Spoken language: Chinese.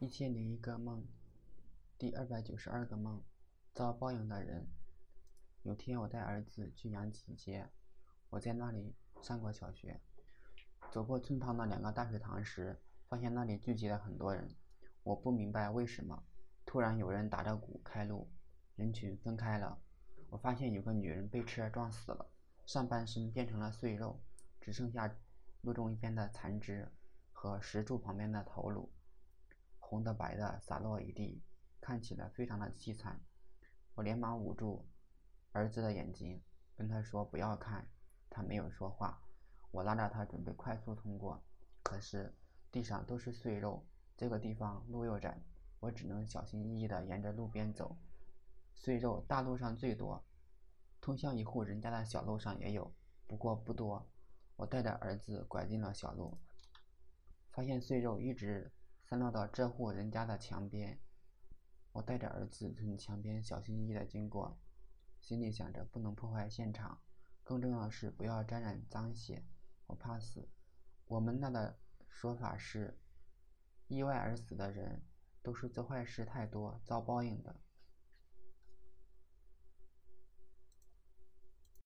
一千零一个梦，第二百九十二个梦，遭报应的人。有天，我带儿子去杨集街，我在那里上过小学。走过村旁的两个大水塘时，发现那里聚集了很多人。我不明白为什么。突然，有人打着鼓开路，人群分开了。我发现有个女人被车撞死了，上半身变成了碎肉，只剩下路中间的残肢和石柱旁边的头颅。红的白的洒落一地，看起来非常的凄惨。我连忙捂住儿子的眼睛，跟他说不要看。他没有说话。我拉着他准备快速通过，可是地上都是碎肉，这个地方路又窄，我只能小心翼翼地沿着路边走。碎肉大路上最多，通向一户人家的小路上也有，不过不多。我带着儿子拐进了小路，发现碎肉一直。散落到这户人家的墙边，我带着儿子从墙边小心翼翼地经过，心里想着不能破坏现场，更重要的是不要沾染脏血，我怕死。我们那的说法是，意外而死的人都是做坏事太多遭报应的。